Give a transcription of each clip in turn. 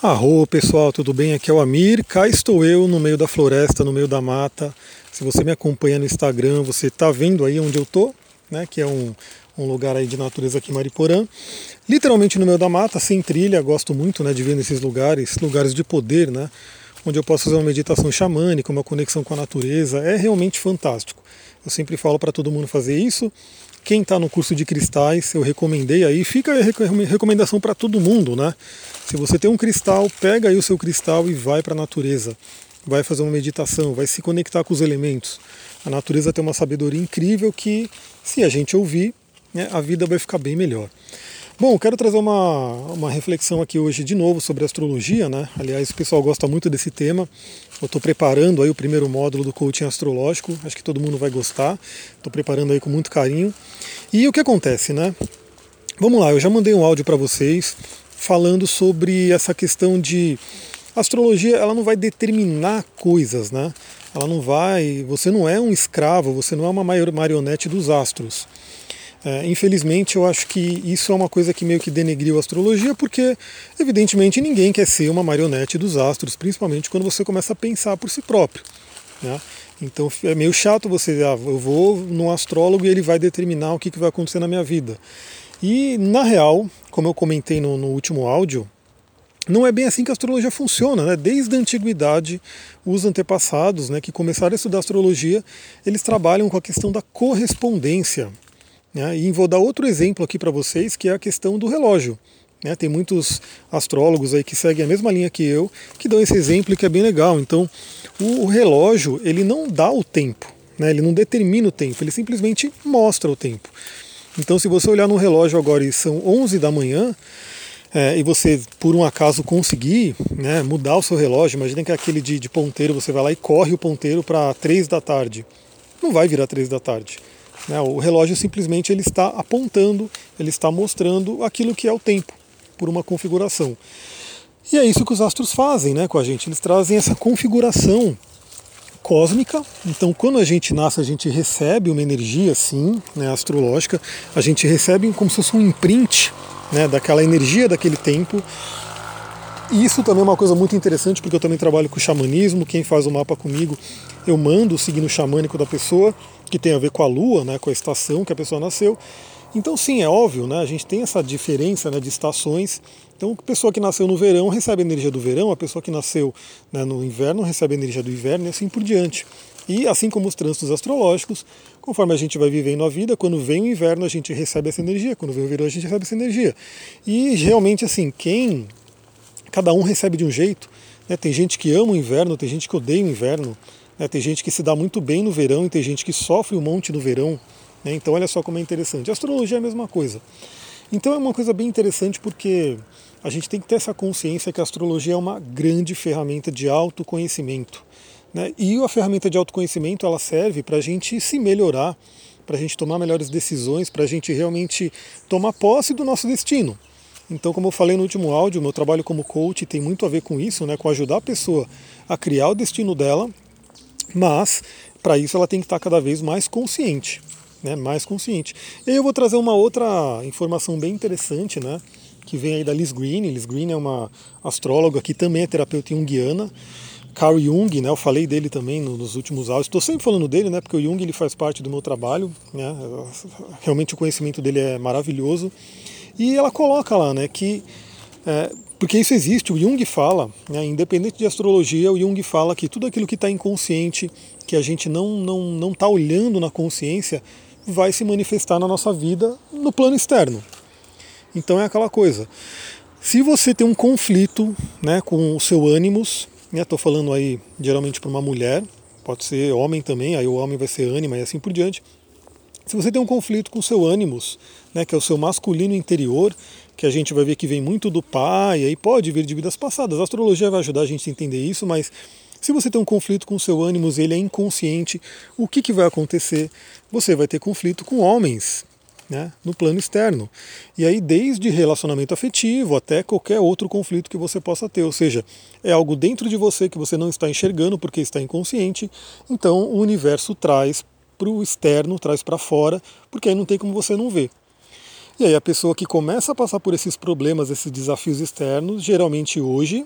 Arro pessoal, tudo bem? Aqui é o Amir. Cá estou eu no meio da floresta, no meio da mata. Se você me acompanha no Instagram, você está vendo aí onde eu tô, né? Que é um, um lugar aí de natureza aqui em Mariporã. Literalmente no meio da mata, sem trilha. Gosto muito, né, de ver nesses lugares, lugares de poder, né? Onde eu posso fazer uma meditação xamânica, uma conexão com a natureza. É realmente fantástico. Eu sempre falo para todo mundo fazer isso. Quem está no curso de cristais, eu recomendei aí, fica a recomendação para todo mundo, né? Se você tem um cristal, pega aí o seu cristal e vai para a natureza. Vai fazer uma meditação, vai se conectar com os elementos. A natureza tem uma sabedoria incrível que, se a gente ouvir, né, a vida vai ficar bem melhor. Bom, quero trazer uma, uma reflexão aqui hoje de novo sobre astrologia, né? Aliás, o pessoal gosta muito desse tema. Eu estou preparando aí o primeiro módulo do coaching astrológico, acho que todo mundo vai gostar. Estou preparando aí com muito carinho. E o que acontece, né? Vamos lá, eu já mandei um áudio para vocês falando sobre essa questão de astrologia, ela não vai determinar coisas, né? Ela não vai, você não é um escravo, você não é uma marionete dos astros. É, infelizmente, eu acho que isso é uma coisa que meio que denegriu a astrologia, porque, evidentemente, ninguém quer ser uma marionete dos astros, principalmente quando você começa a pensar por si próprio. Né? Então é meio chato você, ah, eu vou num astrólogo e ele vai determinar o que, que vai acontecer na minha vida. E, na real, como eu comentei no, no último áudio, não é bem assim que a astrologia funciona, né? Desde a antiguidade, os antepassados, né, que começaram a estudar astrologia, eles trabalham com a questão da correspondência. Né? E vou dar outro exemplo aqui para vocês, que é a questão do relógio. Né? Tem muitos astrólogos aí que seguem a mesma linha que eu, que dão esse exemplo que é bem legal. Então, o, o relógio, ele não dá o tempo, né? ele não determina o tempo, ele simplesmente mostra o tempo. Então, se você olhar no relógio agora e são 11 da manhã, é, e você, por um acaso, conseguir né, mudar o seu relógio, imagina que é aquele de, de ponteiro, você vai lá e corre o ponteiro para 3 da tarde. Não vai virar 3 da tarde. Né? O relógio simplesmente ele está apontando, ele está mostrando aquilo que é o tempo, por uma configuração. E é isso que os astros fazem né, com a gente, eles trazem essa configuração cósmica. Então, quando a gente nasce, a gente recebe uma energia, sim, né, astrológica, a gente recebe como se fosse um imprint né, daquela energia daquele tempo. Isso também é uma coisa muito interessante, porque eu também trabalho com xamanismo. Quem faz o mapa comigo, eu mando o signo xamânico da pessoa, que tem a ver com a lua, né, com a estação que a pessoa nasceu. Então, sim, é óbvio, né, a gente tem essa diferença né, de estações. Então, a pessoa que nasceu no verão recebe a energia do verão, a pessoa que nasceu né, no inverno recebe a energia do inverno e assim por diante. E assim como os trânsitos astrológicos, conforme a gente vai vivendo a vida, quando vem o inverno a gente recebe essa energia, quando vem o verão a gente recebe essa energia. E realmente assim, quem cada um recebe de um jeito. Né? Tem gente que ama o inverno, tem gente que odeia o inverno, né? tem gente que se dá muito bem no verão e tem gente que sofre um monte no verão. Né? Então olha só como é interessante. A astrologia é a mesma coisa. Então é uma coisa bem interessante porque a gente tem que ter essa consciência que a astrologia é uma grande ferramenta de autoconhecimento. Né? E a ferramenta de autoconhecimento ela serve para a gente se melhorar, para a gente tomar melhores decisões, para a gente realmente tomar posse do nosso destino. Então, como eu falei no último áudio, meu trabalho como coach tem muito a ver com isso, né, com ajudar a pessoa a criar o destino dela, mas para isso ela tem que estar cada vez mais consciente, né, mais consciente. E aí eu vou trazer uma outra informação bem interessante, né, que vem aí da Liz Green. Liz Green é uma astróloga que também é terapeuta junguiana. Carl Jung, né, eu falei dele também nos últimos áudios. Estou sempre falando dele, né, porque o Jung ele faz parte do meu trabalho. Né, realmente o conhecimento dele é maravilhoso. E ela coloca lá né, que, é, porque isso existe, o Jung fala, né, independente de astrologia, o Jung fala que tudo aquilo que está inconsciente, que a gente não está não, não tá olhando na consciência, vai se manifestar na nossa vida no plano externo. Então é aquela coisa. Se você tem um conflito né, com o seu ânimos, estou né, falando aí geralmente para uma mulher, pode ser homem também, aí o homem vai ser ânima e assim por diante. Se você tem um conflito com o seu ânimos, né, que é o seu masculino interior, que a gente vai ver que vem muito do pai, aí pode vir de vidas passadas. A astrologia vai ajudar a gente a entender isso, mas se você tem um conflito com o seu ânimos, ele é inconsciente, o que, que vai acontecer? Você vai ter conflito com homens, né, no plano externo. E aí, desde relacionamento afetivo até qualquer outro conflito que você possa ter. Ou seja, é algo dentro de você que você não está enxergando porque está inconsciente. Então, o universo traz para o externo, traz para fora, porque aí não tem como você não ver. E aí a pessoa que começa a passar por esses problemas, esses desafios externos, geralmente hoje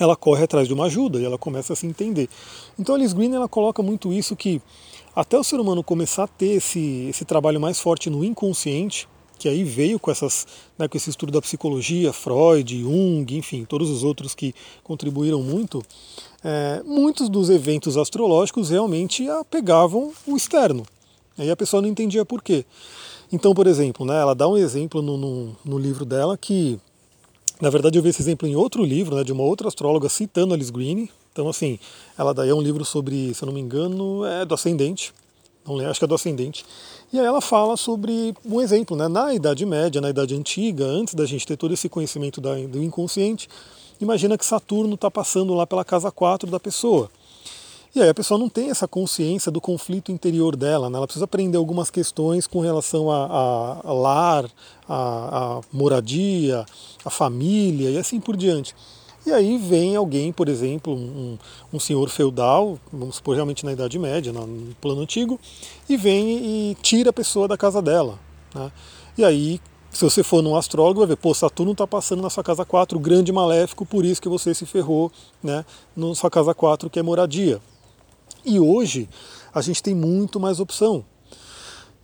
ela corre atrás de uma ajuda e ela começa a se entender. Então a Alice Green ela coloca muito isso que até o ser humano começar a ter esse, esse trabalho mais forte no inconsciente, que aí veio com, essas, né, com esse estudo da psicologia, Freud, Jung, enfim, todos os outros que contribuíram muito, é, muitos dos eventos astrológicos realmente pegavam o externo. Aí a pessoa não entendia por quê. Então, por exemplo, né, ela dá um exemplo no, no, no livro dela que, na verdade, eu vi esse exemplo em outro livro, né, de uma outra astróloga citando Alice Green. Então, assim, ela daí é um livro sobre, se eu não me engano, é do ascendente. Não lembro, acho que é do ascendente. E aí ela fala sobre um exemplo, né? Na Idade Média, na Idade Antiga, antes da gente ter todo esse conhecimento do inconsciente, imagina que Saturno está passando lá pela casa 4 da pessoa. E aí a pessoa não tem essa consciência do conflito interior dela, né? ela precisa aprender algumas questões com relação a, a, a lar, a, a moradia, a família e assim por diante. E aí vem alguém, por exemplo, um, um senhor feudal, vamos supor realmente na Idade Média, no plano antigo, e vem e tira a pessoa da casa dela. Né? E aí, se você for num astrólogo, vai ver, pô, Saturno está passando na sua casa 4, grande maléfico, por isso que você se ferrou né, na sua casa 4, que é moradia. E hoje a gente tem muito mais opção.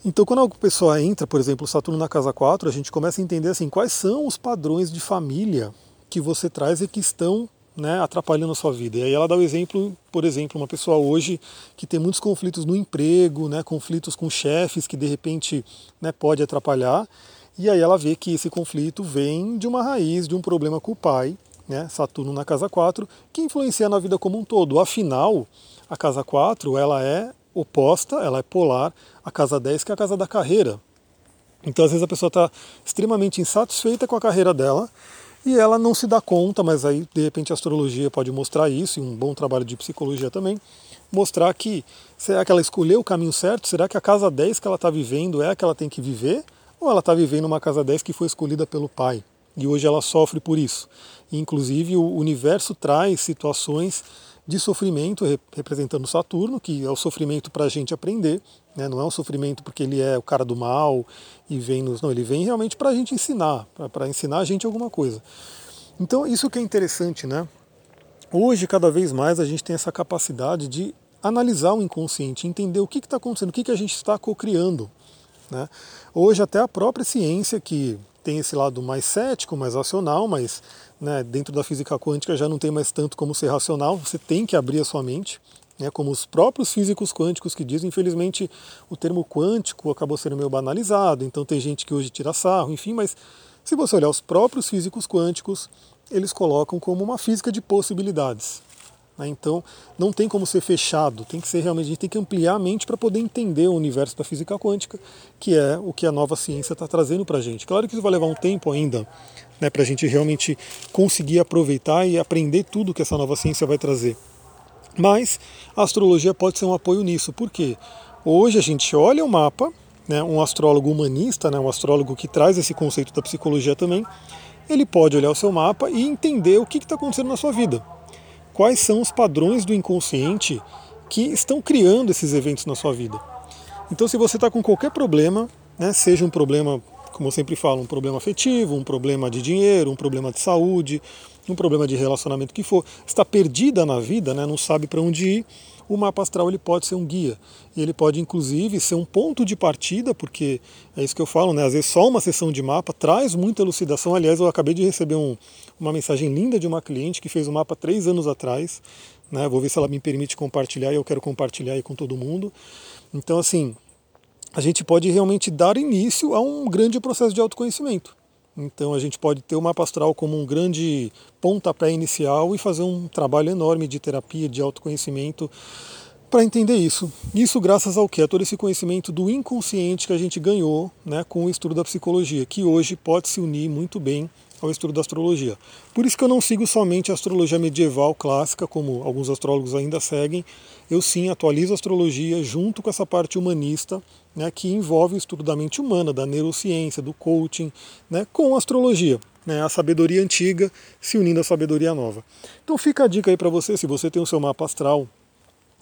Então, quando a pessoa entra, por exemplo, Saturno na casa 4, a gente começa a entender assim, quais são os padrões de família que você traz e que estão né, atrapalhando a sua vida. E aí ela dá o exemplo, por exemplo, uma pessoa hoje que tem muitos conflitos no emprego, né, conflitos com chefes que de repente né, pode atrapalhar, e aí ela vê que esse conflito vem de uma raiz, de um problema com o pai, né, Saturno na casa 4, que influencia na vida como um todo. Afinal, a casa 4 ela é oposta, ela é polar à casa 10, que é a casa da carreira. Então, às vezes, a pessoa está extremamente insatisfeita com a carreira dela, e ela não se dá conta, mas aí de repente a astrologia pode mostrar isso, e um bom trabalho de psicologia também, mostrar que será que ela escolheu o caminho certo? Será que a casa 10 que ela está vivendo é a que ela tem que viver? Ou ela está vivendo uma casa 10 que foi escolhida pelo pai? E hoje ela sofre por isso. E, inclusive o universo traz situações de sofrimento representando Saturno, que é o sofrimento para a gente aprender, né? não é um sofrimento porque ele é o cara do mal e vem nos. Não, ele vem realmente para a gente ensinar, para ensinar a gente alguma coisa. Então, isso que é interessante, né? Hoje, cada vez mais, a gente tem essa capacidade de analisar o inconsciente, entender o que está acontecendo, o que, que a gente está co-criando. Né? Hoje, até a própria ciência, que tem esse lado mais cético, mais racional, mas né, dentro da física quântica já não tem mais tanto como ser racional, você tem que abrir a sua mente, né, como os próprios físicos quânticos que dizem, infelizmente o termo quântico acabou sendo meio banalizado, então tem gente que hoje tira sarro, enfim, mas se você olhar os próprios físicos quânticos, eles colocam como uma física de possibilidades. Né? Então não tem como ser fechado, tem que ser realmente, a gente tem que ampliar a mente para poder entender o universo da física quântica, que é o que a nova ciência está trazendo para a gente. Claro que isso vai levar um tempo ainda né, para a gente realmente conseguir aproveitar e aprender tudo que essa nova ciência vai trazer. Mas a astrologia pode ser um apoio nisso, porque hoje a gente olha o mapa, né, um astrólogo humanista, né, um astrólogo que traz esse conceito da psicologia também, ele pode olhar o seu mapa e entender o que está acontecendo na sua vida. Quais são os padrões do inconsciente que estão criando esses eventos na sua vida. Então, se você está com qualquer problema, né, seja um problema, como eu sempre falo, um problema afetivo, um problema de dinheiro, um problema de saúde, um problema de relacionamento que for, está perdida na vida, né, não sabe para onde ir, o mapa astral ele pode ser um guia. E ele pode, inclusive, ser um ponto de partida, porque é isso que eu falo, né? Às vezes só uma sessão de mapa traz muita elucidação. Aliás, eu acabei de receber um, uma mensagem linda de uma cliente que fez o um mapa três anos atrás. Né? Vou ver se ela me permite compartilhar e eu quero compartilhar aí com todo mundo. Então, assim, a gente pode realmente dar início a um grande processo de autoconhecimento. Então a gente pode ter o mapa astral como um grande pontapé inicial e fazer um trabalho enorme de terapia, de autoconhecimento para entender isso. Isso graças ao que? A todo esse conhecimento do inconsciente que a gente ganhou né, com o estudo da psicologia, que hoje pode se unir muito bem ao estudo da astrologia. Por isso que eu não sigo somente a astrologia medieval clássica, como alguns astrólogos ainda seguem, eu sim atualizo a astrologia junto com essa parte humanista, né, que envolve o estudo da mente humana, da neurociência, do coaching, né, com a astrologia. Né, a sabedoria antiga se unindo à sabedoria nova. Então fica a dica aí para você, se você tem o seu mapa astral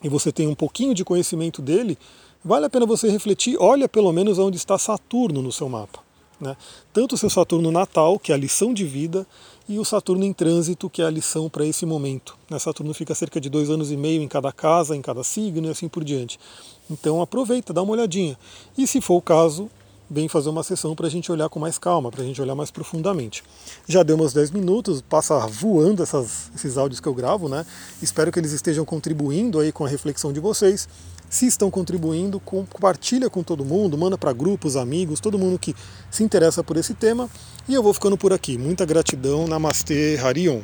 e você tem um pouquinho de conhecimento dele, vale a pena você refletir, olha pelo menos onde está Saturno no seu mapa. Né? Tanto o seu Saturno natal, que é a lição de vida, e o Saturno em trânsito, que é a lição para esse momento. Né? Saturno fica cerca de dois anos e meio em cada casa, em cada signo e assim por diante. Então aproveita, dá uma olhadinha. E se for o caso, vem fazer uma sessão para a gente olhar com mais calma, para a gente olhar mais profundamente. Já deu meus 10 minutos, passa voando essas, esses áudios que eu gravo, né? Espero que eles estejam contribuindo aí com a reflexão de vocês. Se estão contribuindo, compartilha com todo mundo, manda para grupos, amigos, todo mundo que se interessa por esse tema. E eu vou ficando por aqui. Muita gratidão. Namastê, Harion.